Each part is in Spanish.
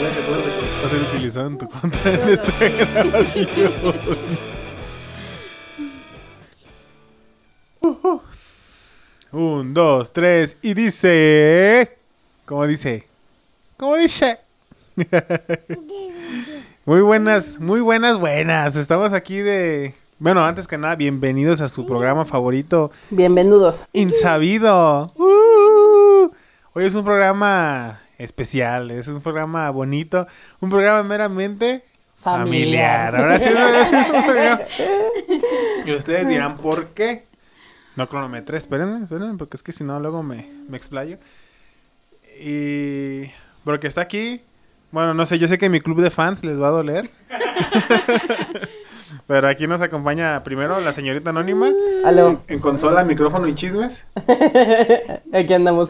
Va a ser utilizado en tu contra en esta grabación. Un, dos, tres, y dice. ¿Cómo dice? ¿Cómo dice? muy buenas, muy buenas, buenas. Estamos aquí de. Bueno, antes que nada, bienvenidos a su programa favorito, Bienvenidos. Insabido. Uh, hoy es un programa especial, es un programa bonito, un programa meramente familiar. Familiar. Ahora sí, Y ustedes dirán, ¿por qué? No cronometré, espérenme, espérenme, porque es que si no, luego me, me explayo. Y. Porque está aquí. Bueno, no sé, yo sé que mi club de fans les va a doler. Pero aquí nos acompaña primero la señorita anónima. Aló, En consola, micrófono y chismes. aquí andamos.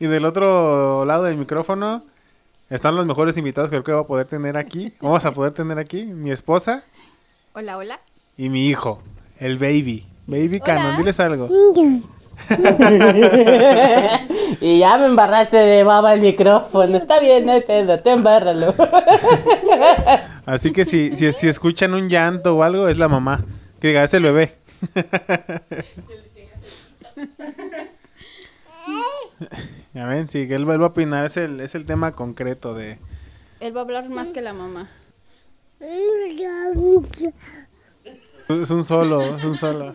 Y del otro lado del micrófono están los mejores invitados que creo que voy a poder tener aquí. Vamos a poder tener aquí mi esposa Hola, hola. y mi hijo, el baby. Baby Hola. Canon, diles algo. y ya me embarraste de baba el micrófono. Está bien, no hay pedo, te embárralo. Así que si, si, si escuchan un llanto o algo, es la mamá. Que diga, es el bebé. Ya ven, sí, que él vuelva a opinar, es el, es el tema concreto de... Él va a hablar más que la mamá. Es un solo, es un solo.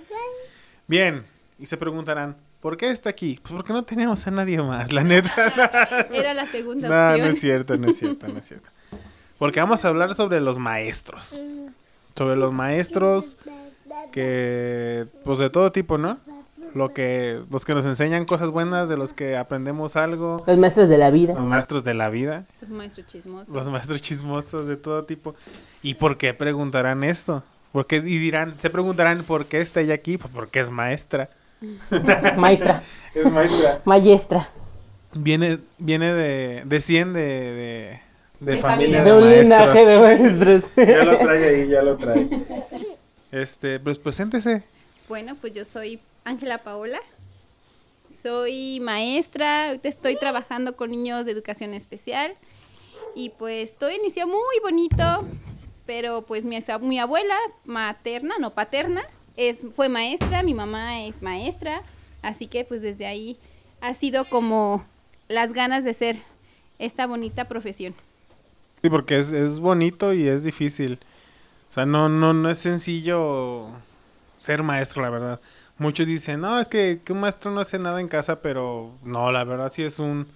Bien, y se preguntarán, ¿por qué está aquí? Pues porque no tenemos a nadie más, la neta. Era la segunda no, opción. no es cierto, no es cierto, no es cierto. Porque vamos a hablar sobre los maestros. Sobre los maestros que, pues de todo tipo, ¿no? Lo que, los que nos enseñan cosas buenas, de los que aprendemos algo, Los maestros de la vida. los maestros de la vida, Los maestros chismosos. los maestros chismosos de todo tipo. ¿Y por qué preguntarán esto? Porque, y dirán, se preguntarán por qué está ella aquí, pues porque es maestra. Maestra, Es maestra. maestra. Viene, viene de, desciende de, de, De familia familia. de, De un maestros. linaje de maestros. Ya lo trae ahí, ya lo trae. Este, pues preséntese. Bueno, pues yo soy Ángela Paola. Soy maestra. Ahorita estoy trabajando con niños de educación especial. Y pues todo inició muy bonito. Pero pues mi, mi abuela materna, no paterna, es, fue maestra. Mi mamá es maestra. Así que pues desde ahí ha sido como las ganas de ser esta bonita profesión. Sí, porque es, es bonito y es difícil. O sea, no, no, no es sencillo ser maestro, la verdad. Muchos dicen, no, es que, que un maestro no hace nada en casa, pero no, la verdad sí es un,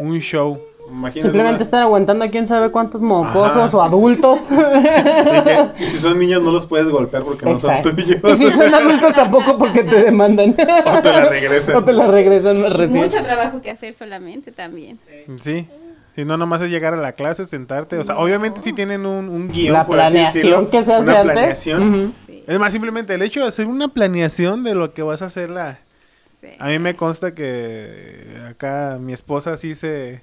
un show. Imagínate Simplemente una- estar aguantando a quién sabe cuántos mocosos Ajá. o adultos. y que- y si son niños no los puedes golpear porque no son tuyos. Y si son adultos tampoco porque te demandan. O te la regresan. O te la regresan más recién. Mucho trabajo que hacer solamente también. Sí. Si no, nomás es llegar a la clase, sentarte. O sea, obviamente si tienen un, un guion, La por así decirlo, planeación que se hace una antes. planeación. Sí, Es más, simplemente el hecho de hacer una planeación de lo que vas a hacer la... sí. A mí me consta que acá mi esposa sí se...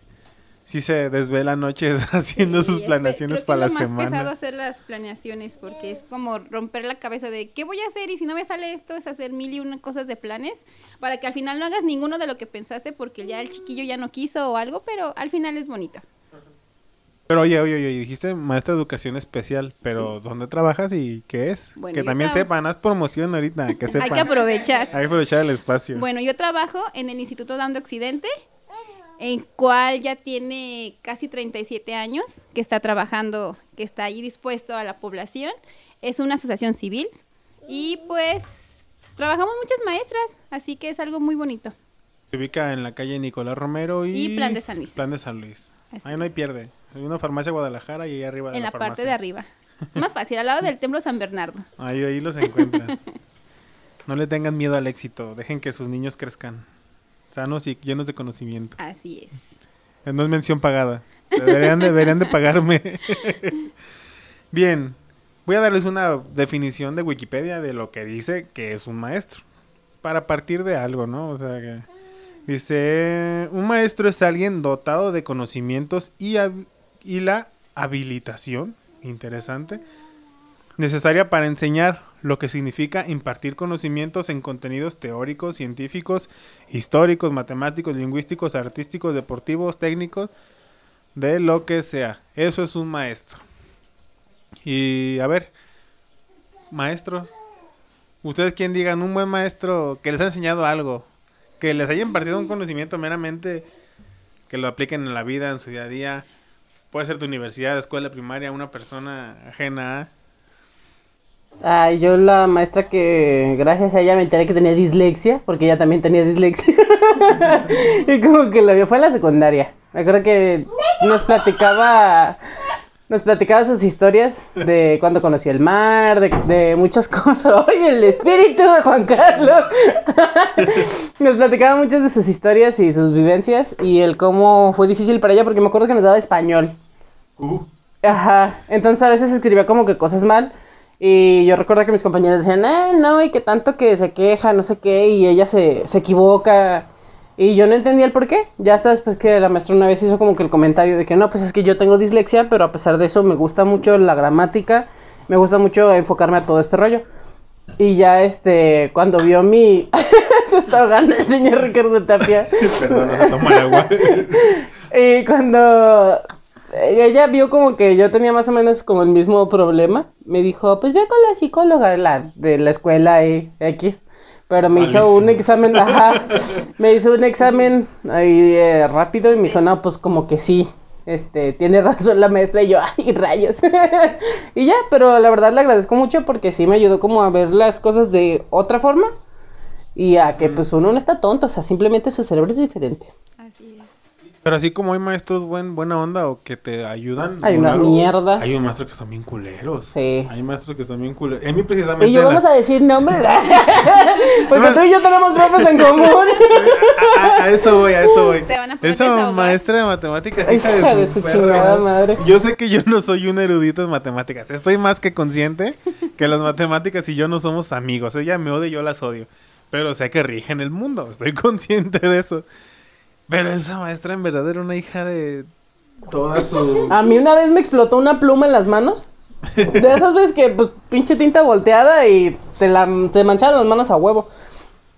Sí se desvela noches haciendo Sí, sus es- planeaciones creo que para la es lo más pesado semana. hacer las planeaciones porque es como romper la cabeza de qué voy a hacer y si no me sale esto es hacer mil y una cosas de planes para que al final no hagas ninguno de lo que pensaste porque ya el chiquillo ya no quiso o algo, pero al final es bonito. Pero oye, oye, oye, dijiste maestra de educación especial, pero ¿dónde trabajas y qué es? Bueno, que también sepan, haz promoción ahorita, que sepan. Hay que aprovechar. Hay que aprovechar el espacio. Bueno, yo trabajo en el Instituto Dando Occidente, en cual ya tiene casi 37 años que está trabajando, que está ahí dispuesto a la población. Es una asociación civil y pues trabajamos muchas maestras, así que es algo muy bonito. Se ubica en la calle Nicolás Romero y... Y Plan de San Luis. Plan de San Luis. Así Ahí no hay pierde. Hay una farmacia Guadalajara y ahí arriba de En la, la parte de arriba. Más fácil, al lado del Templo San Bernardo. Ahí, ahí los encuentran. no le tengan miedo al éxito. Dejen que sus niños crezcan. Sanos y llenos de conocimiento. Así es. No es mención pagada. Deberían, deberían de pagarme. Bien. Voy a darles una definición de Wikipedia de lo que dice que es un maestro. Para partir de algo, ¿no? O sea que... Dice, un maestro es alguien dotado de conocimientos y, y la habilitación, interesante, necesaria para enseñar, lo que significa impartir conocimientos en contenidos teóricos, científicos, históricos, matemáticos, lingüísticos, artísticos, deportivos, técnicos, de lo que sea. Eso es un maestro. Y a ver, maestros, ustedes quien digan un buen maestro que les ha enseñado algo, que les haya impartido un conocimiento meramente que lo apliquen en la vida, en su día a día. Puede ser tu universidad, escuela primaria, una persona ajena a. Ay, yo la maestra que gracias a ella me enteré que tenía dislexia, porque ella también tenía dislexia. y como que lo vio, fue en la secundaria. Me acuerdo que nos platicaba, nos platicaba sus historias de cuando conoció el mar, de, de muchas cosas. ¡Ay, el espíritu de Juan Carlos! nos platicaba muchas de sus historias y sus vivencias y el cómo fue difícil para ella, porque me acuerdo que nos daba español. Uh, Ajá, entonces a veces escribía como que cosas mal. Y yo recuerdo que mis compañeros decían, eh, no, y que tanto que se queja, no sé qué, y ella se, se equivoca. Y yo no entendía el por qué. Ya hasta después que la maestra una vez hizo como que el comentario de que no, pues es que yo tengo dislexia, pero a pesar de eso me gusta mucho la gramática, me gusta mucho enfocarme a todo este rollo. Y ya este, cuando vio mi... se está ahogando el señor Ricardo Tapia. perdón, no se toma el agua. Y cuando ella vio como que yo tenía más o menos como el mismo problema, me dijo, pues ve con la psicóloga de la, de la escuela y X. Pero me hizo un examen, ajá, me hizo un examen ahí eh, rápido y me dijo, no, pues como que sí, este, tiene razón la maestra y yo, ay, rayos. y ya, pero la verdad le agradezco mucho porque sí me ayudó como a ver las cosas de otra forma y a que pues uno no está tonto, o sea, simplemente su cerebro es diferente. Pero así como hay maestros buen, buena onda o que te ayudan. Hay una algo, mierda. Hay un maestro que son bien culeros. Sí. Hay maestros que son bien culeros. A mí precisamente... Y yo la- vamos a decir nombres. Porque tú y yo tenemos profes en común. a, a- a eso voy, a eso voy. Se van a poner Esa maestra de matemáticas, Hija hija de de su, perra chingada madre. Yo sé que yo no soy un erudito en matemáticas. Estoy más que consciente que las matemáticas y yo no somos amigos. Ella me odia y yo las odio. Pero sé que rigen el mundo. Estoy consciente de eso. Pero esa maestra en verdad era una hija de toda su... A mí una vez me explotó una pluma en las manos. De esas veces que, pues, pinche tinta volteada y te, la, te mancharon las manos a huevo.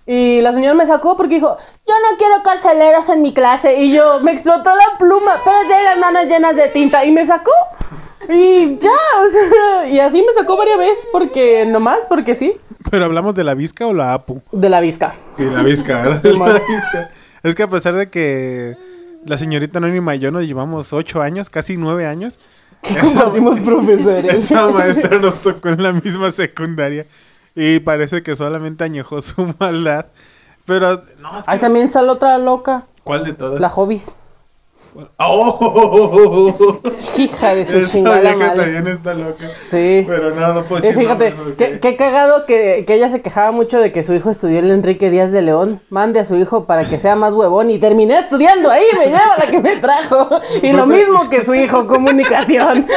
Y la señora me sacó porque dijo, yo no quiero carceleros en mi clase. Y yo, me explotó la pluma, pero tiene las manos llenas de tinta. Y me sacó. Y ya, o sea, y así me sacó varias veces porque, nomás porque sí. Pero hablamos de la visca o la apu. De la visca. Sí, la visca, ¿verdad? Sí, la visca. Es que a pesar de que la señorita Anónima y yo nos llevamos ocho años, casi nueve años, Compartimos profesores. esa maestra nos tocó en la misma secundaria y parece que solamente añejó su maldad. Pero, no, es que- Ahí también está la otra loca, ¿cuál de todas? la hobbies. ¡Oh! Hija de su Esa chingada vieja madre. también está loca. Sí. Pero no, no puedo Y decir fíjate, nombres qué, qué cagado que, que ella se quejaba mucho de que su hijo estudió el Enrique Díaz de León. Mande a su hijo para que sea más huevón. Y terminé estudiando ahí, me lleva la que me trajo. Y lo mismo que su hijo, comunicación.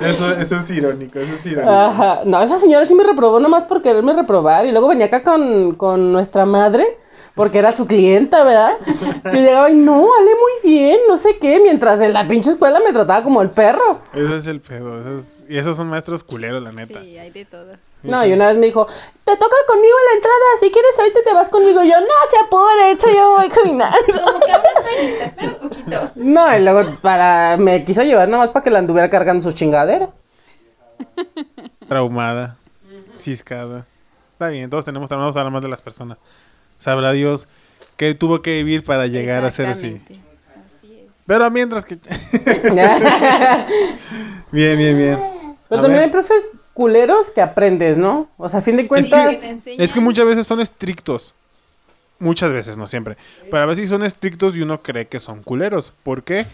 Eso, eso es irónico, eso es irónico. Ajá. No, esa señora sí me reprobó nomás por quererme reprobar. Y luego venía acá con, con nuestra madre. Porque era su clienta, ¿verdad? Y llegaba y no, vale muy bien, no sé qué. Mientras en la pinche escuela me trataba como el perro. Eso es el pedo. eso es- Y esos son maestros culeros, la neta. Sí, hay de todo. No, y una vez me dijo, te toca conmigo la entrada, si quieres ahorita te vas conmigo. Yo, no, se apure, ahorita yo voy caminando. Como que espera un poquito. No, y luego para, me quiso llevar nada más para que la anduviera cargando su chingadera. Traumada, ciscada. Está bien, todos tenemos traumados, hablar más de las personas. Sabrá Dios qué tuvo que vivir para llegar a ser así. Exactamente. Así es. Pero mientras que... Pero bien, bien, bien. A también ver. hay profes culeros que aprendes, ¿no? O sea, a fin de Sí, cuentas... que. Es que muchas veces son estrictos. Muchas veces, no siempre. Pero a veces son estrictos y uno cree que son culeros. ¿Por qué?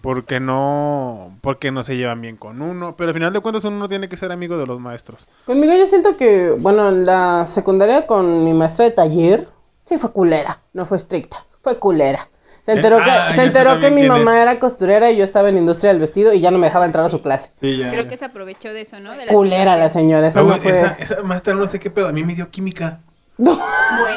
Porque no, porque no se llevan bien con uno. Pero al final de cuentas uno no tiene que ser amigo de los maestros. Conmigo yo siento que, bueno, en la secundaria con mi maestra de taller, sí fue culera, no fue estricta, fue culera. Se enteró Eh, que, ah, se enteró que mi mamá es. era costurera y yo estaba en industria del vestido y ya no me dejaba entrar a su clase. Sí, ya. Creo que se aprovechó de eso, ¿no? De la Culera la señora, esa Luego, no fue... esa, esa maestra no sé qué pedo, a mí me dio química. Bueno,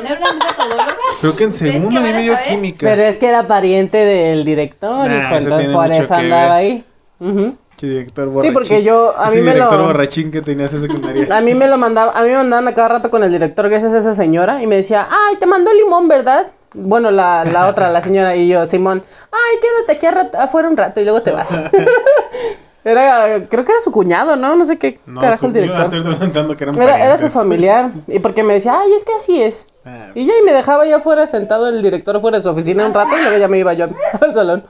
era una metodóloga. Creo que en ¿Ustedes segundo a mí me dio química. Pero es que era pariente del director, Nah, eso entonces por eso andaba ver. ahí. Ujú. Che, director Sí, borrachín. porque yo, a Ese mí me director lo... borrachín que tenía esa secundaria. A mí me lo mandaba, a mí me mandaban a cada rato con el director gracias a esa señora y me decía, ay, te mandó limón, ¿verdad? Bueno, la, la otra, la señora y yo, Simón, ay, quédate aquí rato- afuera un rato y luego te vas. era, creo que era su cuñado, ¿no? No sé qué No, carajo el director. que eran Era, era su familiar. Y porque me decía, ay, es que así es. Ah, Y ya y me dejaba allá afuera sentado el director fuera de su oficina un rato y luego ya me iba yo al salón.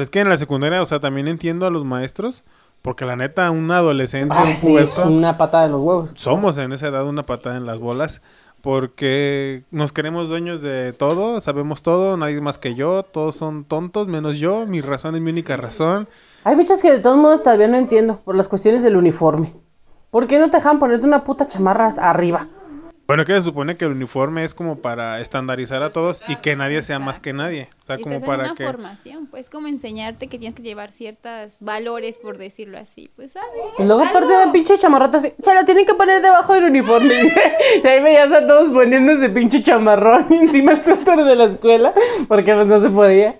Es que en la secundaria, o sea, también entiendo a los maestros, porque la neta, un adolescente, Ay, un sí, es una patada de los huevos. somos en esa edad una patada en las bolas, porque nos queremos dueños de todo, sabemos todo, nadie más que yo, todos son tontos, menos yo, mi razón es mi única razón. Hay muchas que de todos modos todavía no entiendo por las cuestiones del uniforme. ¿Por qué no te dejan ponerte una puta chamarra arriba? Bueno, que se supone que el uniforme es como para estandarizar a todos y que nadie sea más que nadie. O sea, Y como estás en para una que... formación, pues como enseñarte que tienes que llevar ciertos valores, por decirlo así, pues sabes. Y luego Algo- aparte de pinche chamarrota así, se lo tienen que poner debajo del uniforme. y ahí veías a todos poniéndose pinche chamarrón encima del suéter de la escuela, porque pues no se podía.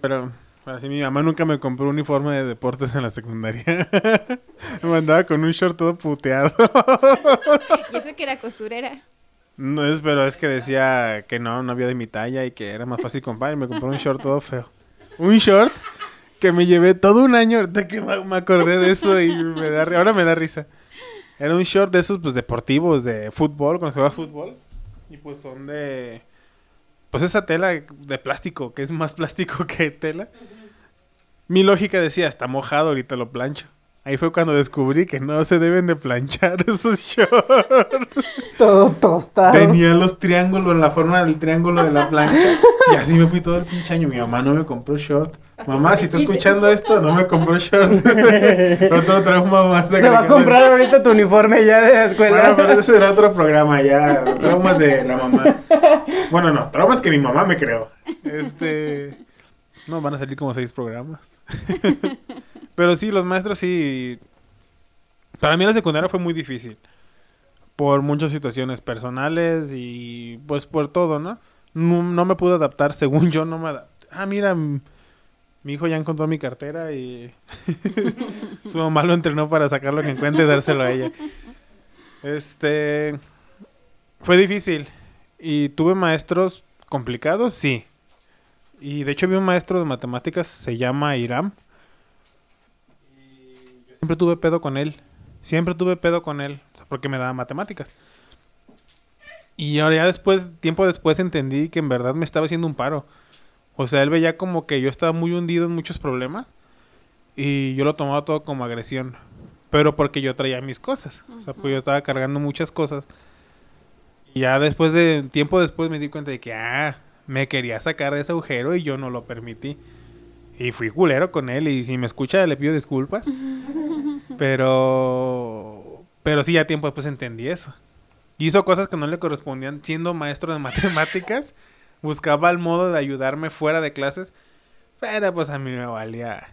Pero así mi mamá nunca me compró un uniforme de deportes en la secundaria. me mandaba con un short todo puteado. Y eso que era costurera. no es, pero es que decía que no, no había de mi talla y que era más fácil comprar y me compró un short todo feo. Un short que me llevé todo un año, ahorita que me acordé de eso y me da, ahora me da risa. Era un short de esos pues deportivos, de fútbol, cuando jugaba fútbol. Y pues son de... Pues esa tela de plástico, que es más plástico que tela. Mi lógica decía, está mojado, ahorita lo plancho. Ahí fue cuando descubrí que no se deben de planchar esos shorts. Todo tostado. Tenía los triángulos, la forma del triángulo de la plancha. Y así me fui todo el pinche año. Mi mamá no me compró short. Mamá, si está escuchando esto, no me compró short. Otro trauma más. Te va a comprar ahorita tu uniforme ya de la escuela. Bueno, pero ese era otro programa ya. Traumas de la mamá. Bueno, no, traumas que mi mamá me creó. Este. No, van a salir como seis programas. pero sí, los maestros sí. Para mí la secundaria fue muy difícil. Por muchas situaciones personales y pues por todo, ¿no? No, no me pude adaptar, según yo no me adapté. Ah, mira, mi hijo ya encontró mi cartera y su mamá lo entrenó para sacar lo que encuentre y dárselo a ella. Este fue difícil y tuve maestros complicados, sí. Y de hecho vi un maestro de matemáticas, se llama Iram. Siempre tuve pedo con él. Siempre tuve pedo con él, porque me daba matemáticas. Y ahora ya después, tiempo después entendí que en verdad me estaba haciendo un paro. O sea, él veía como que yo estaba muy hundido en muchos problemas y yo lo tomaba todo como agresión. Pero porque yo traía mis cosas. O sea, pues yo estaba cargando muchas cosas. Y ya después de tiempo después me di cuenta de que, ah, me quería sacar de ese agujero y yo no lo permití. Y fui culero con él y si me escucha le pido disculpas. Pero, pero sí, ya tiempo después entendí eso. Hizo cosas que no le correspondían siendo maestro de matemáticas. Buscaba el modo de ayudarme fuera de clases. Pero pues a mí me valía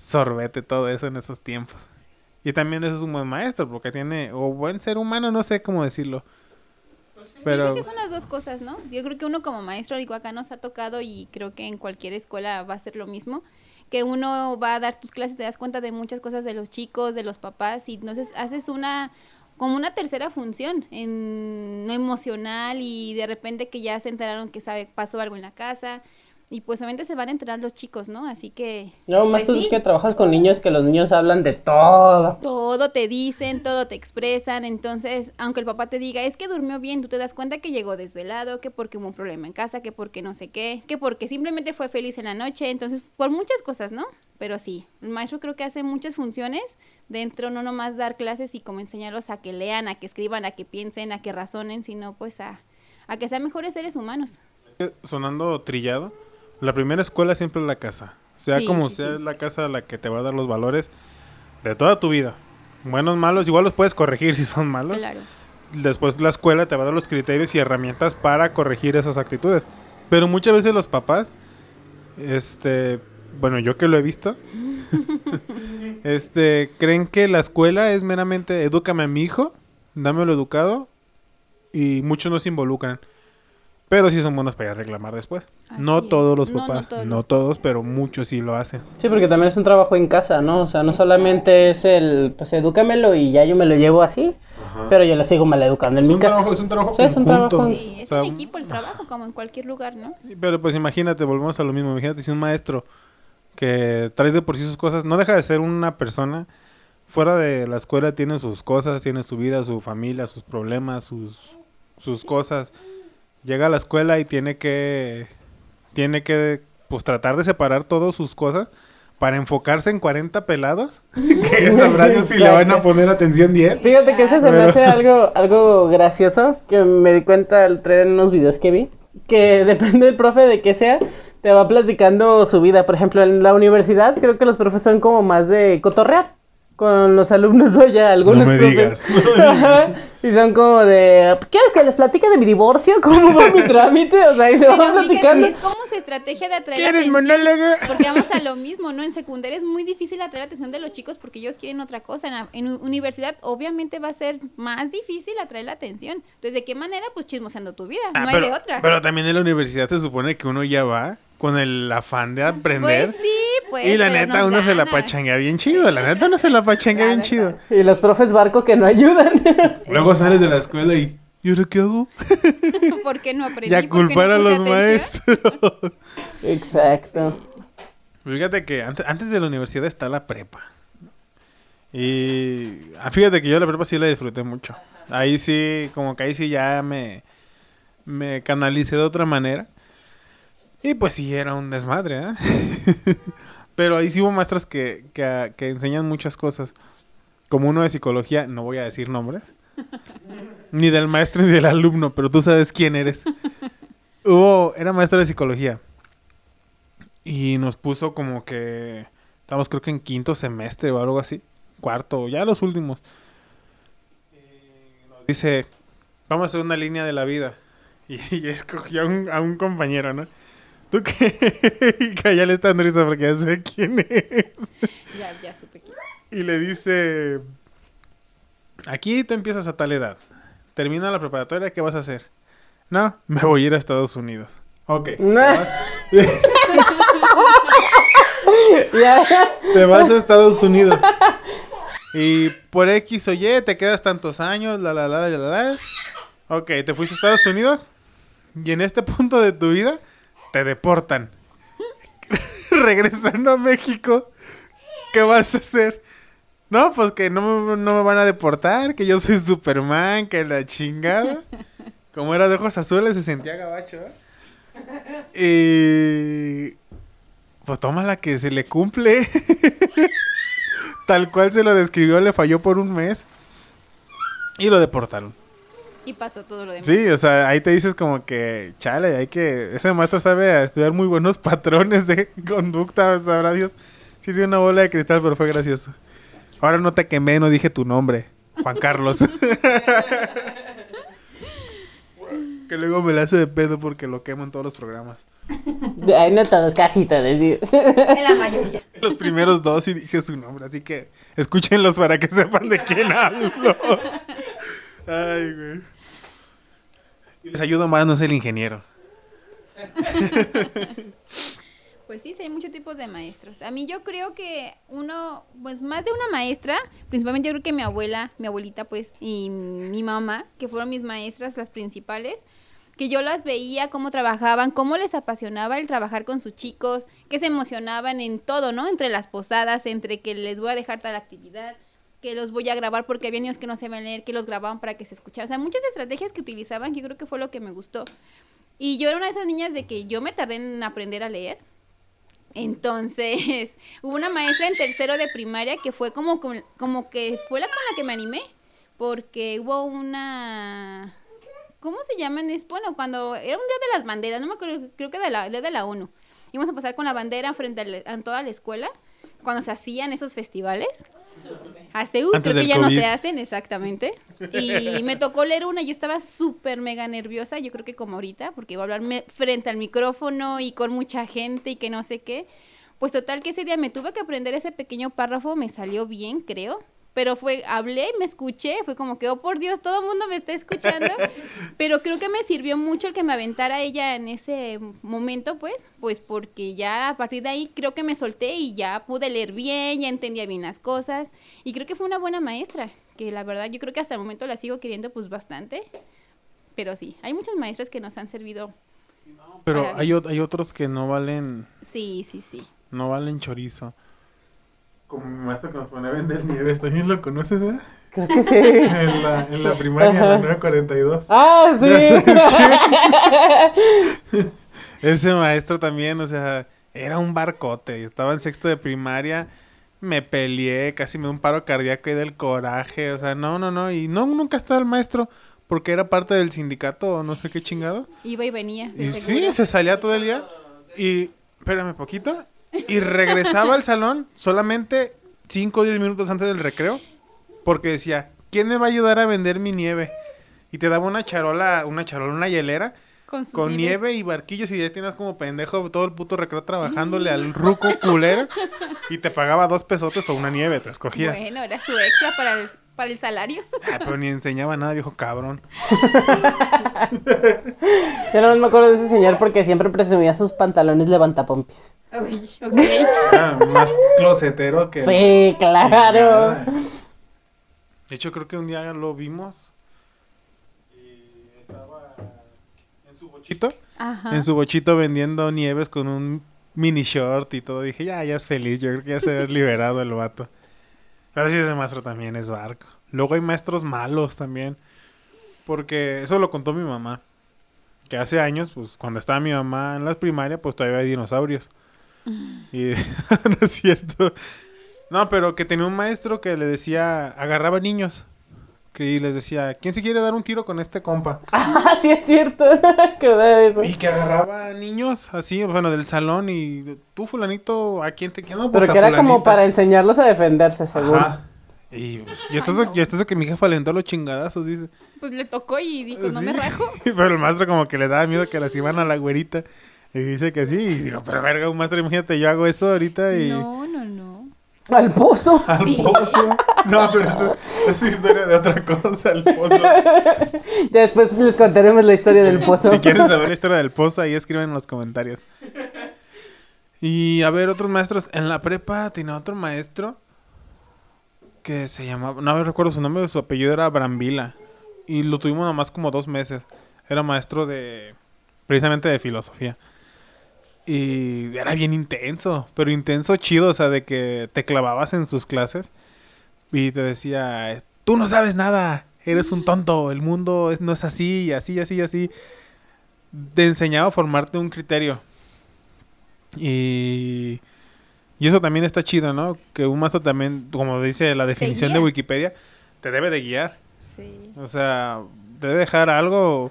sorbete todo eso en esos tiempos. Y también eso es un buen maestro porque tiene, o buen ser humano, no sé cómo decirlo. Yo Pero creo que son las dos cosas, ¿no? Yo creo que uno como maestro, digo, acá nos ha tocado y creo que en cualquier escuela va a ser lo mismo, que uno va a dar tus clases, te das cuenta de muchas cosas de los chicos, de los papás, y entonces haces una, como una tercera función en lo emocional y de repente que ya se enteraron que sabe, pasó algo en la casa, y pues obviamente se van a enterar los chicos, ¿no? Así que... No, más pues tú sí. que trabajas con niños que los niños hablan de todo. todo te dicen, todo te expresan, entonces, aunque el papá te diga, es que durmió bien, tú te das cuenta que llegó desvelado, que porque hubo un problema en casa, que porque no sé qué, que porque simplemente fue feliz en la noche, entonces, por muchas cosas, ¿no? Pero sí, el maestro creo que hace muchas funciones dentro, no nomás dar clases y como enseñarlos a que lean, a que escriban, a que piensen, a que razonen, sino pues a, a que sean mejores seres humanos. sonando trillado, la primera escuela siempre es la casa. Sea Sí, como sí, sea, sí. es la casa la que te va a dar los valores de toda tu vida. Buenos, malos, igual los puedes corregir si son malos. Claro. Después la escuela te va a dar los criterios y herramientas para corregir esas actitudes. Pero muchas veces los papás, este, bueno, yo que lo he visto, este, creen que la escuela es meramente edúcame a mi hijo, dámelo educado y muchos no se involucran. Pero sí son buenos para ir a reclamar después. no es. todos los No, no papás, todos no los todos, pero muchos sí lo hacen. Sí, porque también es un trabajo en casa, ¿no? O sea, no solamente es el, pues edúcamelo y ya yo me lo llevo así, pero yo la sigo maleducando en Es mi un casa. trabajo, es un trabajo Sí, es un trabajo. Sí, es O sea, un equipo el trabajo, como en cualquier lugar, ¿no? Pero pues imagínate, volvemos a lo mismo. Imagínate si un maestro que trae de por sí sus cosas, no deja de ser una persona fuera de la escuela, tiene sus cosas, tiene su vida, su familia, sus problemas, sus, sus cosas. Llega a la escuela y tiene que, tiene que, pues tratar de separar todas sus cosas para enfocarse en 40 pelados. que sabrá si le van a poner atención 10. Fíjate que eso se me hace algo, algo gracioso, que me di cuenta al traer unos videos que vi, que depende del profe de que sea, te va platicando su vida. Por ejemplo, en la universidad creo que los profes son como más de cotorrear con los alumnos, vaya, algunos me profes. digas, no me y son como de, ¿quieres que les platique de mi divorcio? ¿Cómo va mi trámite? O sea, y te va Pero fíjate, platicando. es como su estrategia de atraer la ¿Quieres atención. monólogo? Porque vamos a lo mismo, ¿no? En secundaria es muy difícil atraer la atención de los chicos porque ellos quieren otra cosa. En, la- en u- universidad obviamente va a ser más difícil atraer la atención. Entonces, ¿de qué manera? Pues chismoseando tu vida. Ah, no pero, hay de otra. pero también en la universidad se supone que uno ya va con el afán de aprender. Pues sí, pues. y la neta, uno se la gana. pachanga bien chido. La neta, uno se la pachanga La bien verdad. chido. Y los profes barco que no ayudan. Luego sales de la escuela y. ¿Y ahora qué hago? ¿Por qué no aprendí? Ya ¿Por qué no culpar a los atención? maestros. Exacto. Fíjate que antes, antes de la universidad está la prepa. Y ah, fíjate que yo la prepa sí la disfruté mucho. Ahí sí, como que ahí sí ya me, me canalicé de otra manera. Y pues sí, era un desmadre, ¿eh? Pero ahí sí hubo maestras que, que, que enseñan muchas cosas. Como uno de psicología, no voy a decir nombres. Ni del maestro ni del alumno, pero tú sabes quién eres. Hubo, era maestro de psicología. Y nos puso como que. Estamos creo que en quinto semestre o algo así. Cuarto, ya los últimos. Y nos dice, vamos a hacer una línea de la vida. Y, y escogió a un, a un compañero, ¿no? ¿Tú qué? y ya le está dando risa porque ya sé quién es. Ya, ya supe que. Y le dice, aquí tú empiezas a tal edad. Termina la preparatoria, ¿qué vas a hacer? No, me voy a ir a Estados Unidos. Ok. Ya. Te vas a Estados Unidos. Y por X o Y te quedas tantos años, la la la la la. la. Ok, te fuiste a Estados Unidos. Y en este punto de tu vida te deportan. Regresando a México, ¿qué vas a hacer? No, pues que no, no me van a deportar, que yo soy Superman, que la chingada. Como era de ojos azules, se sentía gabacho. ¿eh? Y pues toma la que se le cumple. Tal cual se lo describió, le falló por un mes. Y lo deportaron. Y pasó todo lo demás. Sí, o sea, ahí te dices como que, chale, hay que... Ese maestro sabe estudiar muy buenos patrones de conducta, sabrá Dios. Sí, sí, una bola de cristal, pero fue gracioso. Ahora no te quemé, no dije tu nombre. Juan Carlos. que luego me la hace de pedo porque lo quemo en todos los programas. Ay, no todos, casi todos. sí. En la mayoría. Los primeros dos y dije su nombre, así que escúchenlos para que sepan de quién hablo. Ay, güey. Les ayudo más, no ser el ingeniero. Pues sí, sí, hay muchos tipos de maestros. A mí yo creo que uno, pues más de una maestra, principalmente yo creo que mi abuela, mi abuelita pues, y mi mamá, que fueron mis maestras las principales, que yo las veía cómo trabajaban, cómo les apasionaba el trabajar con sus chicos, que se emocionaban en todo, ¿no? Entre las posadas, entre que les voy a dejar tal actividad, que los voy a grabar porque había niños que no sabían leer, que los grababan para que se escucharan. O sea, muchas estrategias que utilizaban yo creo que fue lo que me gustó. Y yo era una de esas niñas de que yo me tardé en aprender a leer. Entonces, hubo una maestra en tercero de primaria que fue como, como, que fue la con la que me animé, porque hubo una... ¿Cómo se llaman? Es, bueno, cuando era un día de las banderas, no me acuerdo, creo que de la, de la ONU. Íbamos a pasar con la bandera frente a, la- a toda la escuela, cuando se hacían esos festivales. Hace, Antes creo que ya no se hacen, exactamente. Y me tocó leer una, yo estaba súper mega nerviosa, yo creo que como ahorita, porque iba a hablarme frente al micrófono y con mucha gente y que no sé qué. Pues total que ese día me tuve que aprender ese pequeño párrafo, me salió bien, creo. Pero fue, hablé, me escuché, fue como que, oh por Dios, todo el mundo me está escuchando. Pero creo que me sirvió mucho el que me aventara ella en ese momento, pues, pues porque ya a partir de ahí creo que me solté y ya pude leer bien, ya entendía bien las cosas. Y creo que fue una buena maestra. que la verdad yo creo que hasta el momento la sigo queriendo pues bastante. Pero sí, hay muchas maestras que nos han servido. Pero hay, hay otros que no valen, Sí, sí, sí. no valen chorizo. Como mi maestro que nos pone a vender nieves, ¿también lo conoces, eh? Creo que sí. En la, en la primaria, en la Ajá. 942. Ah, sí. Ya sabes Ese maestro también, o sea, era un barcote. Yo estaba en sexto de primaria, me peleé, casi me dio un paro cardíaco y del coraje. O sea, no, no, no. Y no, nunca estaba el maestro porque era parte del sindicato o no sé qué chingado. Iba y venía. Y seguro. sí, se salía todo el día. Y, espérame poquito. Y regresaba al salón solamente 5 o 10 minutos antes del recreo. Porque decía, ¿quién me va a ayudar a vender mi nieve? Y te daba una charola, una charola, una hielera Con, nieve y barquillos y ya tienes como pendejo todo el puto recreo trabajándole al ruco culero y te pagaba dos pesotes o una nieve, te escogías. Bueno, era su extra para el, para el salario. Ah, pero ni enseñaba nada, viejo cabrón. Yo no me acuerdo de ese señor porque siempre presumía sus pantalones levantapompis. Uy, ok. Era más closetero que... Sí, claro. chingada. De hecho, creo que un día lo vimos y estaba en su bochito, Ajá. en su bochito vendiendo nieves con un mini short y todo. Dije, ya, ya es feliz, yo creo que ya se ha liberado el vato. Sí, ese maestro también es barco. Luego hay maestros malos también, porque eso lo contó mi mamá. Que hace años, pues cuando estaba mi mamá en la primaria, pues todavía hay dinosaurios. Y no es cierto. No, pero que tenía un maestro que le decía, agarraba niños. Que les decía, ¿quién se quiere dar un tiro con este compa? Ah, sí es cierto. ¿Qué de eso? Y que agarraba niños así, bueno, del salón y tú, fulanito, ¿a quién te quiero? No, Pero pues, a que era como fulanita". para enseñarlos a defenderse, seguro. Ajá. Y, pues, y esto, es, no. es que mi jefa alentó a los chingadazos, dice. Pues le tocó y dijo, no Sí. me rajo. Pero el maestro como que le daba miedo que las iban a la güerita. Y dice que sí. Y digo, pero verga, un maestro, imagínate, yo hago eso ahorita y... No, no, no. Al pozo. Al Sí. pozo. No, pero eso es historia de otra cosa, el pozo. Ya después les contaremos la historia del pozo. Si quieren saber la historia del pozo, ahí escriben en los comentarios. Y a ver, otros maestros. En la prepa tenía otro maestro que se llamaba, no me recuerdo su nombre, su apellido era Brambila. Y lo tuvimos nomás como dos meses. Era maestro de, precisamente de filosofía. Y era bien intenso, pero intenso chido, o sea, de que te clavabas en sus clases y te decía, tú no sabes nada, eres un tonto, el mundo no es así, y así, y así, y así. Te enseñaba a formarte un criterio. Y, y eso también está chido, ¿no? Que un maestro también, como dice la definición de. Wikipedia, te debe de guiar. Sí. O sea, te debe dejar algo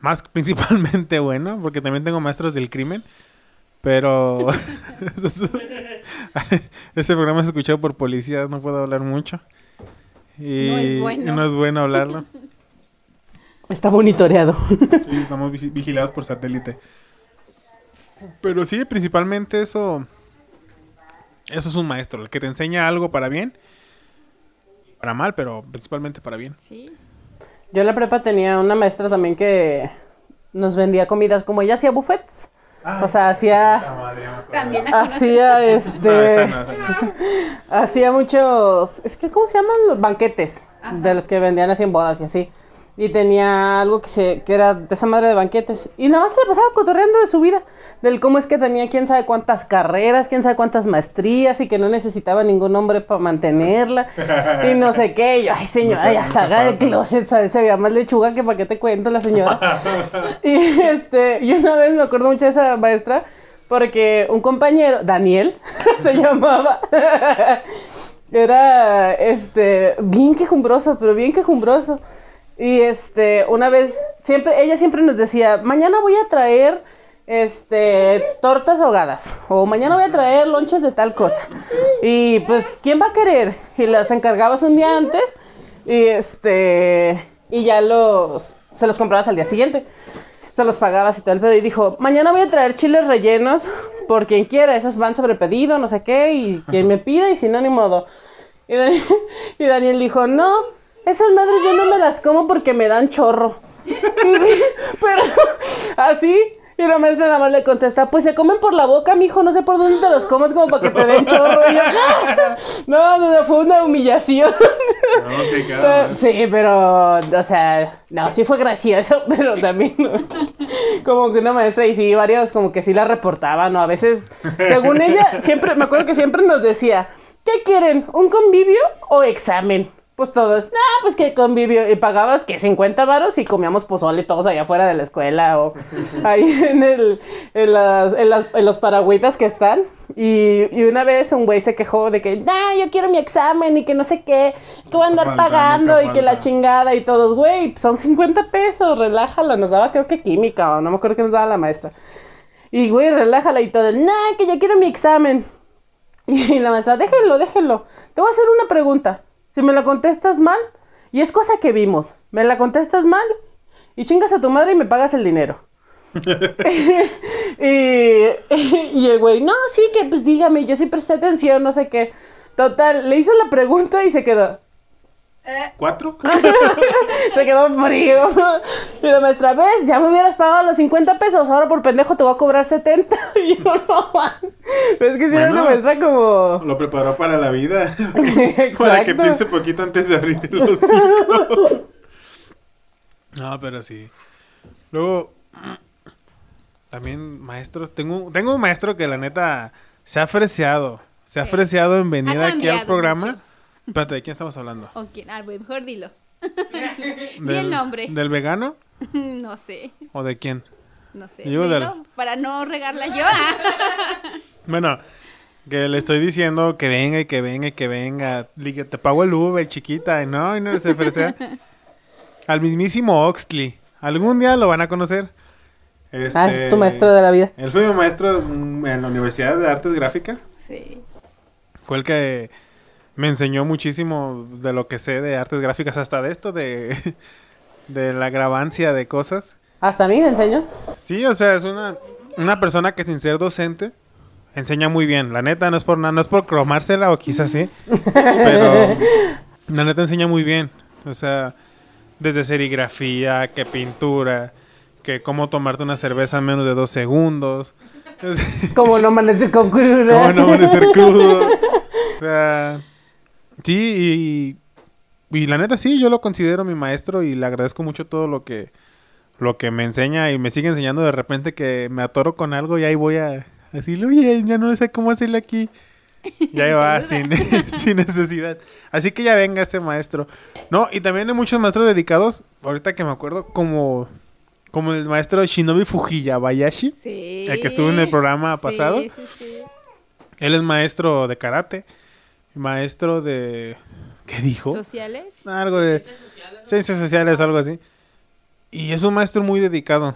más principalmente bueno, porque también tengo maestros del crimen. Pero ese programa es escuchado por policías, no puedo hablar mucho. Y No es bueno. no es bueno hablarlo. Está monitoreado. Sí, estamos vigilados por satélite. Pero sí, principalmente eso. Eso es un maestro, el que te enseña algo para bien. Para mal, pero principalmente para bien. Sí. Yo en la prepa tenía una maestra también que nos vendía comidas, como ella hacía buffets. O sea, hacía, También hacía No, este, esa no, esa no. hacía muchos, es que, ¿cómo se llaman los banquetes? De los que vendían así en bodas y así. Y tenía algo que se, que era de esa madre de banquetes. Y nada más se le pasaba cotorreando de su vida. Del cómo es que tenía quién sabe cuántas carreras, quién sabe cuántas maestrías y que no necesitaba ningún hombre para mantenerla. y no sé qué. Y yo, ay señora, ya salga del closet, ¿sabes? Se veía más lechuga que para qué te cuento la señora. y este, yo una vez me acuerdo mucho de esa maestra porque un compañero, Daniel, se llamaba. Era este bien quejumbroso, pero bien quejumbroso. Y este, una vez, siempre, ella siempre nos decía, mañana voy a traer este tortas ahogadas. O mañana voy a traer lonches de tal cosa. Y pues, ¿quién va a querer? Y las encargabas un día antes. Y este. Y ya los. se los comprabas al día siguiente. Se los pagabas y todo el pedo. Y dijo, mañana voy a traer chiles rellenos. Por quien quiera, esos van sobre pedido, no sé qué. Y quien me pida, y si no, ni modo. Y Daniel dijo, no, esas madres yo no me las como porque me dan chorro. Pero así, Y la maestra nada más le contesta, pues se comen por la boca, mijo, no sé por dónde te los comes como para que te den chorro. Y yo, no, no, no, fue una humillación. No, sí, claro. Sí, pero, o sea, no, sí fue gracioso, pero también como que una maestra y sí, varios como que sí la reportaban, o a veces, según ella, siempre, me acuerdo que siempre nos decía, ¿qué quieren? ¿Un convivio o examen? Pues todos, no, pues que convivio. Y pagabas que 50 varos y comíamos pozole todos allá afuera de la escuela o ahí en, el, en, las, en, las- en los paragüitas que están. Y, y una vez un güey se quejó de que, nah, yo quiero mi examen y que no sé qué, que voy a andar Falta, pagando y que la chingada y todos, güey, son 50 pesos, relájala. Nos daba creo que química o no me acuerdo qué nos daba la maestra. Y güey, relájala y todo, nah, que yo quiero mi examen. Y la maestra, déjenlo, déjenlo. Te voy a hacer una pregunta. Si me la contestas mal, y es cosa que vimos, me la contestas mal y chingas a tu madre y me pagas el dinero. y, y el güey, no, sí, que pues dígame, yo sí presté atención, no sé qué. Total, le hizo la pregunta y se quedó. Eh, ¿Cuatro? Se quedó frío. Y la maestra, ¿ves? Ya me hubieras pagado los 50 pesos. Ahora por pendejo te voy a cobrar 70. Y yo no, man. Es que si era una Bueno. maestra como. Lo preparó para la vida. para que piense poquito antes de abrir el hocico. no, pero sí. Luego, también maestros. Tengo, tengo un maestro que la neta se ha freciado. Se ha freciado en venir aquí al programa. mucho. Espérate, ¿de quién estamos hablando? ¿O quién? Ah, güey, mejor dilo. Di ¿Del- el nombre. ¿Del vegano? no sé. ¿O de quién? No sé. Digo del- Dilo, Para no regarla yo. Bueno, que le estoy diciendo que venga y que venga y que venga. Te pago el Uber, chiquita. Y no, y no se ofrece. Al mismísimo Oxley. Algún día lo van a conocer. Este, Ah, es tu maestro de la vida. Él fue mi maestro en la Universidad de Artes Gráficas. Sí. Fue el que me enseñó muchísimo de lo que sé de artes gráficas, hasta de esto, de, de la grabancia de cosas. Hasta a mí me enseñó. Sí, o sea, es una, una persona que sin ser docente enseña muy bien. La neta, no es por nada, no es por cromársela o quizás sí, pero la neta enseña muy bien. O sea, desde serigrafía, que pintura, que cómo tomarte una cerveza en menos de dos segundos. Como no amanecer con cruda. cómo no amanecer crudo. O sea, sí, y, y la neta sí, yo lo considero mi maestro y le agradezco mucho todo lo que lo que me enseña y me sigue enseñando de repente que me atoro con algo y ahí voy a decirle, oye, ya no sé cómo hacerle aquí. Y ahí va, sin, sin necesidad. Así que ya venga este maestro. No, y también hay muchos maestros dedicados, ahorita que me acuerdo, como, como el maestro Shinobi Fujiyabayashi. Sí. El que estuvo en el programa pasado. Sí, sí, sí. Él es maestro de karate, maestro de... ¿Qué dijo? ¿Sociales? Algo de... Ciencias sociales, algo así. Y es un maestro muy dedicado.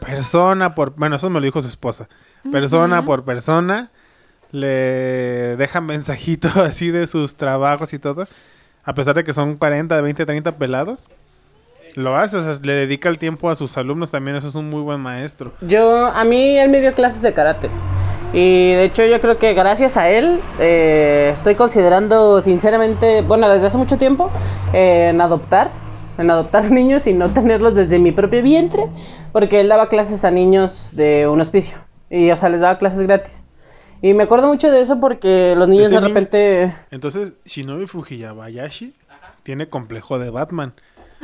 Persona por... Bueno, eso me lo dijo su esposa. Persona por persona. Le dejan mensajitos así de sus trabajos y todo. A pesar de que son 40, 20, 30 pelados. Lo hace, o sea, le dedica el tiempo a sus alumnos también. Eso es un muy buen maestro. Yo, a mí, él me dio clases de karate. Y de hecho, yo creo que gracias a él, eh, estoy considerando, sinceramente, bueno, desde hace mucho tiempo, eh, en adoptar, en adoptar niños y no tenerlos desde mi propio vientre, porque él daba clases a niños de un hospicio. Y, o sea, les daba clases gratis. Y me acuerdo mucho de eso porque los niños de niño- repente. Entonces, Shinobi Fujiyabayashi tiene complejo de Batman.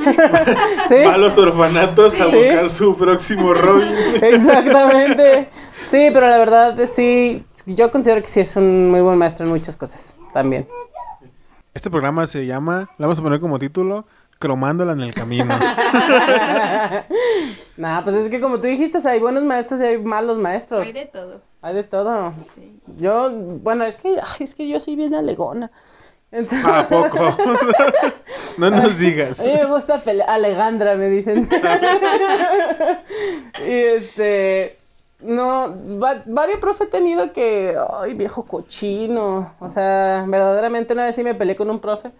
¿Sí? Va a los orfanatos a Sí. buscar su próximo Robin. Exactamente. Sí, pero la verdad eh, sí, yo considero que sí es un muy buen maestro en muchas cosas también. Este programa se llama, le vamos a poner como título, Cromándola en el camino. Nah, pues es que como tú dijiste, o sea, hay buenos maestros y hay malos maestros. Hay de todo. Hay de todo. Sí. Yo, bueno, es que, ay, es que yo soy bien alegona. Entonces, ¿A poco? no nos digas. a mí me gusta Alegandra, me dicen. y este, no, va- varios profe he tenido que, ay, viejo cochino. O sea, verdaderamente una vez sí me peleé con un profe.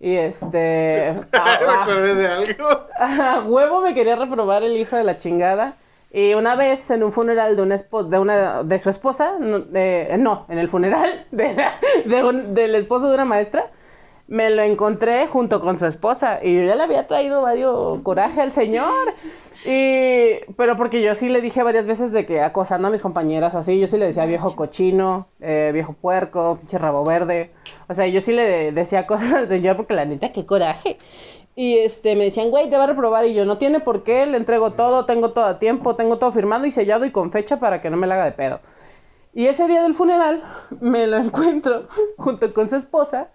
Y este, Me ah, acordé de algo. a huevo me quería reprobar el hijo de la chingada. Y una vez en un funeral de una de una de su esposa, no, eh, no, en el funeral de, la- de un- del esposo de una maestra, me lo encontré junto con su esposa y yo ya le había traído varios coraje al señor. Y, pero porque yo sí le dije varias veces de que acosando a mis compañeras o así, yo sí le decía viejo cochino, eh, viejo puerco, pinche rabo verde. O sea, yo sí le decía cosas al señor porque la neta, qué coraje. Y este, me decían, güey, te va a reprobar. Y yo, no tiene por qué, le entrego todo, tengo todo a tiempo, tengo todo firmado y sellado y con fecha para que no me la haga de pedo. Y ese día del funeral me lo encuentro junto con su esposa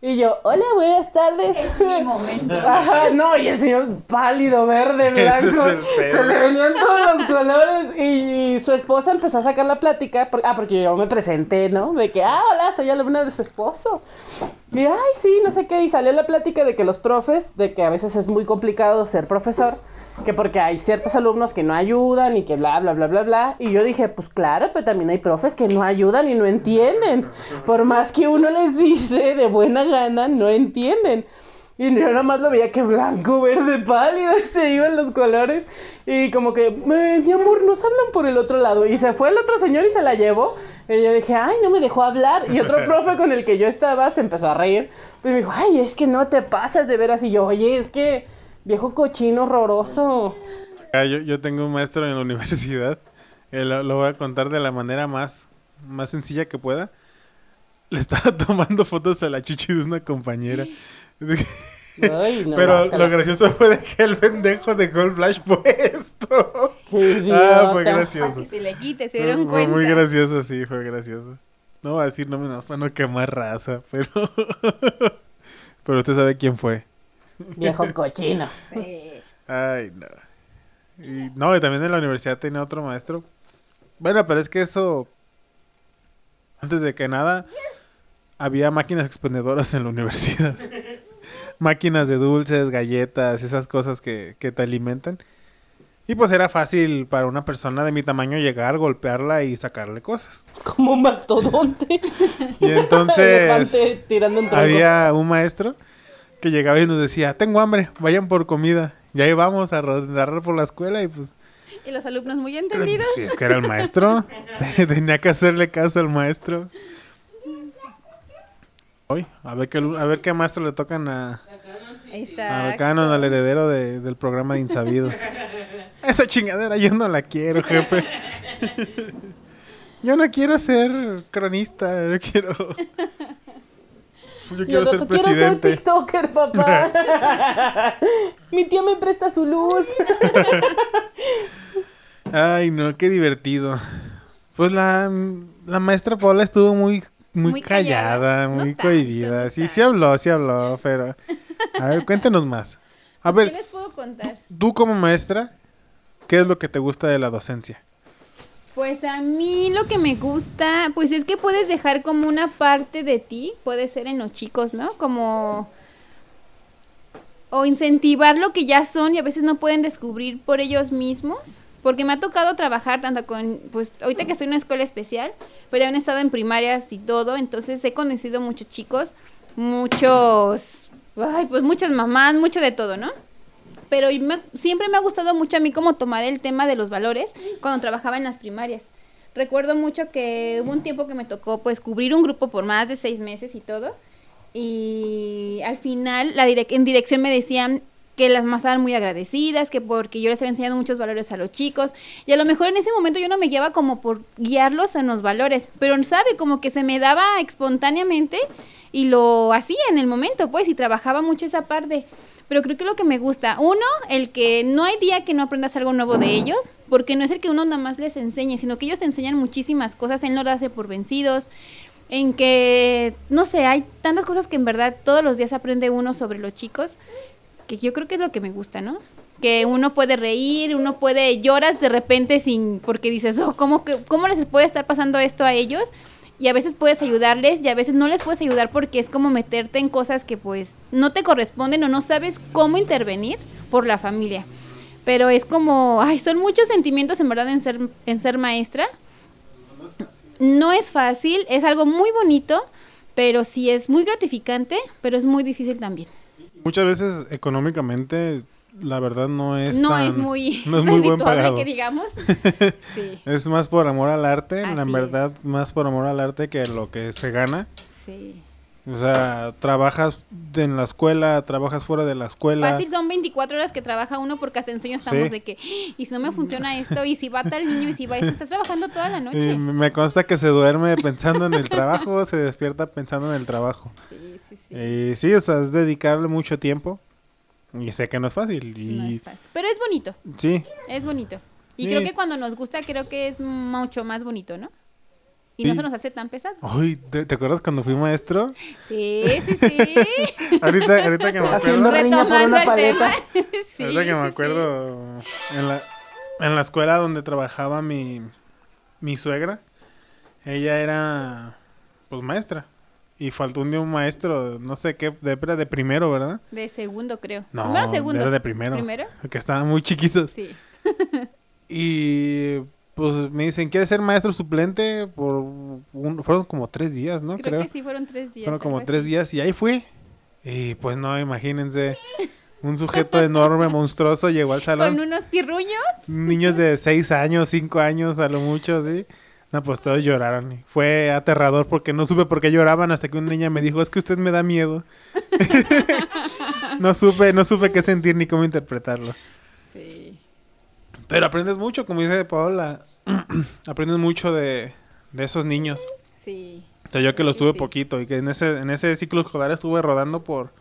y yo, hola, buenas tardes. Es mi momento. Ajá, no, y el señor pálido, verde, blanco, es se le venían todos los colores y su esposa empezó a sacar la plática, por- ah, porque yo me presenté, ¿no? De que, ah, hola, soy alumna de su esposo. Y, ay, sí, no sé qué, y salió la plática de que los profes, de que a veces es muy complicado ser profesor, que porque hay ciertos alumnos que no ayudan y que bla, bla, bla, bla, bla. Y yo dije, pues claro, pero también hay profes que no ayudan y no entienden. Por más que uno les dice de buena gana, no entienden. Y yo nada más lo veía que blanco, verde, pálido, y se iban los colores. Y como que, "Eh, mi amor, nos hablan por el otro lado. Y se fue el otro señor y se la llevó. Y yo dije, ay, no me dejó hablar. Y otro profe con el que yo estaba se empezó a reír. Pero me dijo, ay, es que no te pasas de veras. Y yo, oye, es que viejo cochino horroroso. Ah, Yo, yo tengo un maestro en la universidad. eh, lo, lo voy a contar de la manera más, más sencilla que pueda. Le estaba tomando fotos a la chichi de una compañera. Ay, no, Pero lo gracioso fue de que el pendejo dejó el flash puesto. Qué Ah, fue. Para gracioso. que se le quite, se Fue, dieron fue cuenta. muy gracioso, sí, fue gracioso. No voy a decir nombres para no quemar raza, pero... pero usted sabe quién fue. Viejo cochino. Sí. Ay, no. Y, no, y también en la universidad tenía otro maestro. Bueno, pero es que eso... Antes de que nada, había máquinas expendedoras en la universidad. máquinas de dulces, galletas, esas cosas que, que te alimentan. Y pues era fácil para una persona de mi tamaño llegar, golpearla y sacarle cosas. Como un mastodonte. Y entonces Elefante tirando un tronco. había un maestro que llegaba y nos decía, tengo hambre, vayan por comida. Y ahí vamos a rodar por la escuela y pues... Y los alumnos muy entendidos. sí, es que era el maestro. Tenía que hacerle caso al maestro. Hoy, a ver qué, a ver qué maestro le tocan a, a Exacto. Canon, al heredero de- del programa de Insabido. Esa chingadera yo no la quiero, jefe. Yo no quiero ser cronista, yo quiero... Yo quiero ser otro, quiero ser presidente. TikToker, papá. Mi tía me presta su luz. Ay, no, qué divertido. Pues la, la maestra Paula estuvo muy, muy, Muy callada, callada. No muy tanto, cohibida. no sí, sí tanto. habló, sí habló, pero... A ver, cuéntanos más. A ¿Qué ver, les puedo contar? tú como maestra, ¿qué es lo que te gusta de la docencia? Pues a mí lo que me gusta, pues es que puedes dejar como una parte de ti, puede ser en los chicos, ¿no? Como o incentivar lo que ya son y a veces no pueden descubrir por ellos mismos, porque me ha tocado trabajar tanto con, pues ahorita que estoy en una escuela especial, pero ya han estado en primarias y todo, entonces he conocido muchos chicos, muchos, ay, pues muchas mamás, mucho de todo, ¿no? Pero siempre me ha gustado mucho a mí como tomar el tema de los valores cuando trabajaba en las primarias. Recuerdo mucho que hubo un tiempo que me tocó pues cubrir un grupo por más de seis meses y todo. Y al final la direc- en dirección me decían que las más estaban muy agradecidas, que porque yo les había enseñado muchos valores a los chicos. Y a lo mejor en ese momento yo no me guiaba como por guiarlos en los valores, pero sabe, como que se me daba espontáneamente y lo hacía en el momento, pues, y trabajaba mucho esa parte. Pero creo que lo que me gusta, uno, el que no hay día que no aprendas algo nuevo de ellos, porque no es el que uno nada más les enseñe, sino que ellos te enseñan muchísimas cosas en no darse por vencidos, en que, no sé, hay tantas cosas que en verdad todos los días aprende uno sobre los chicos, que yo creo que es lo que me gusta, ¿no? Que uno puede reír, uno puede lloras de repente sin, porque dices, oh, ¿cómo, que, ¿cómo les puede estar pasando esto a ellos? Y a veces puedes ayudarles y a veces no les puedes ayudar porque es como meterte en cosas que pues no te corresponden o no sabes cómo intervenir por la familia. Pero es como, ay, son muchos sentimientos en verdad en ser, en ser maestra. No es fácil, es algo muy bonito, pero sí es muy gratificante, pero es muy difícil también. Muchas veces económicamente, la verdad no es no tan- es muy, no es muy buen pagado. que digamos. Sí, Es más por amor al arte, la Así es. verdad, más por amor al arte que lo que se gana. sí. O sea, trabajas en la escuela, trabajas fuera de la escuela. Fácil son 24 horas que trabaja uno porque hasta en sueño estamos Sí. de que, "Ah, y si no me funciona esto, y si va tal niño, y si va esto, estás trabajando toda la Y noche. me consta que se duerme pensando en el trabajo, se despierta pensando en el trabajo. Sí, sí, sí. Y sí, o sea, es dedicarle mucho tiempo. Y sé que no es fácil. Y No es fácil. Pero es bonito, sí, es bonito. Y Sí. creo que cuando nos gusta, creo que es mucho más bonito, ¿no? Y no Sí. se nos hace tan pesado. Uy, ¿te, te acuerdas cuando fui maestro? Sí, sí, sí. Ahorita, ahorita que me Haciendo acuerdo, riña por una paleta. Sí, ahorita que me sí. acuerdo en la en la escuela donde trabajaba mi mi suegra, ella era pues maestra y faltó un día un maestro, no sé qué, de, era de primero, ¿verdad? De segundo, creo. No, Primero, segundo. era de primero. ¿Primero? Que estaban muy chiquitos. Sí. Y pues me dicen, ¿quieres ser maestro suplente? Por un- fueron como tres días, ¿no? Creo, que sí fueron tres días. Fueron como tres días y ahí fui. Y pues no, imagínense. Un sujeto enorme, monstruoso, llegó al Con salón. unos pirruños. Niños de seis años, cinco años, a lo mucho, ¿sí? No, pues todos lloraron. Fue aterrador porque no supe por qué lloraban hasta que una niña me dijo, es que usted me da miedo. no supe, no supe qué sentir ni cómo interpretarlo. Sí. Pero aprendes mucho, como dice Paola. aprendes mucho de, de esos niños. Sí. O sea, yo que los tuve sí. poquito y que en ese, en ese ciclo escolar estuve rodando por,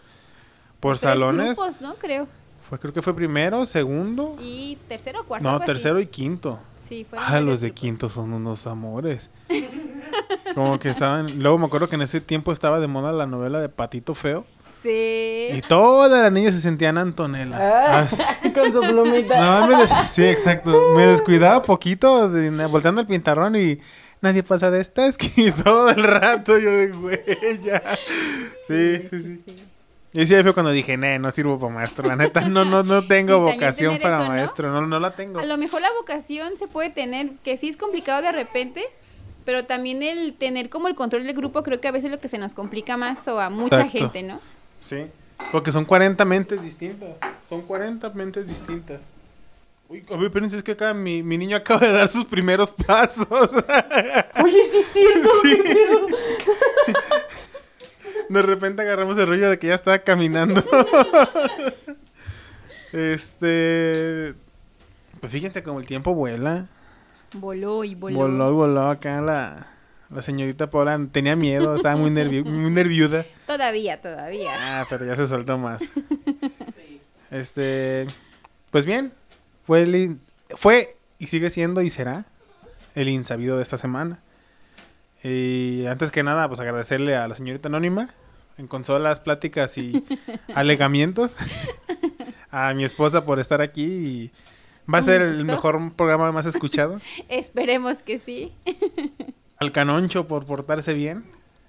por Tres salones. grupos, ¿no? Creo. Fue, creo que fue primero, segundo. Y tercero o cuarto. No, así. tercero y quinto. Sí, fueron Ah, los de grupos. quinto son unos amores. Como que estaban. Luego me acuerdo que en ese tiempo estaba de moda la novela de Patito Feo. Sí. Y todas las niñas se sentían Antonella. Ah, Ah, con su plumita. No, me des- sí, exacto. Me descuidaba poquito, volteando el pintarrón y nadie pasa de esta esquina todo el rato. Yo de güey, ya. Sí, sí, sí. Y sí, ahí fue cuando dije, nee, no sirvo para maestro. La neta, no, no, no tengo Sí, vocación para maestro. No, no la tengo. A lo mejor la vocación se puede tener, que sí es complicado de repente, pero también el tener como el control del grupo creo que a veces es lo que se nos complica más o a mucha Exacto. gente, ¿no? Sí. Porque son 40 mentes distintas. Son 40 mentes distintas. Uy, a ver, espérense, es que acá mi, mi niño acaba de dar sus primeros pasos. Oye, sí es cierto. Sí. De repente agarramos el rollo de que ya estaba caminando. este. Pues fíjense como el tiempo vuela. Voló y voló. Voló, voló acá la, la señorita Paula. Tenía miedo, estaba muy, nervi muy nerviuda. Todavía, todavía. Ah, pero ya se soltó más. Este. Pues bien. Fue, el fue y sigue siendo y será el insabido de esta semana. Y antes que nada, pues agradecerle a la señorita Anónima en consolas, pláticas y alegamientos. A mi esposa por estar aquí y va a ser el mejor programa más escuchado. Esperemos que sí. Al Canoncho por portarse bien.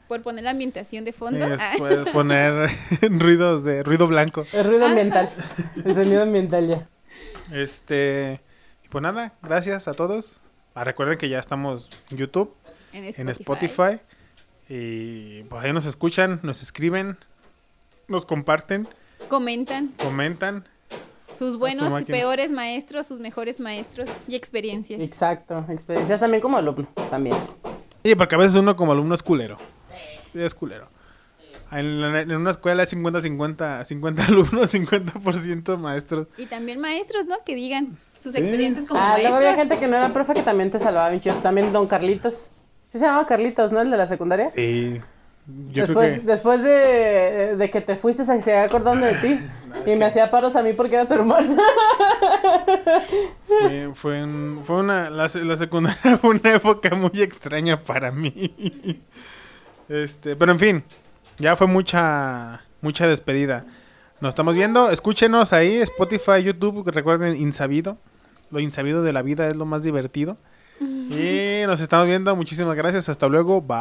Por poner la ambientación de fondo. Ah, poner ruidos de ruido blanco. El ruido ambiental. El sonido ambiental ya. Este, y pues nada, gracias a todos. Ah, recuerden que ya estamos en YouTube, en en Spotify. Y pues ahí nos escuchan, nos escriben, nos comparten, Comentan comentan. sus buenos y peores maestros, sus mejores maestros y experiencias. Exacto. Experiencias también como alumno. También. Sí, porque a veces uno como alumno es culero. Sí, es culero. En, la- en una escuela es 50-50, 50 alumnos, 50% maestros. Y también maestros, ¿no? Que digan sus Sí. experiencias como Ah, luego maestros. había gente que no era profe que también te salvaba bien chido. También don Carlitos. Sí se llamaba Carlitos, ¿no? El de la secundaria. Sí, yo después creo que... después de, de que te fuiste se se acordando de ti. y me hacía paros a mí porque era tu hermano. Fue, fue, un- fue una, la, la secundaria fue una época muy extraña para mí. Este, pero en fin, ya fue mucha, mucha despedida. Nos estamos viendo, escúchenos ahí, Spotify, YouTube, recuerden Insabido. Lo insabido de la vida es lo más divertido. Y nos estamos viendo. Muchísimas gracias. Hasta luego. Bye.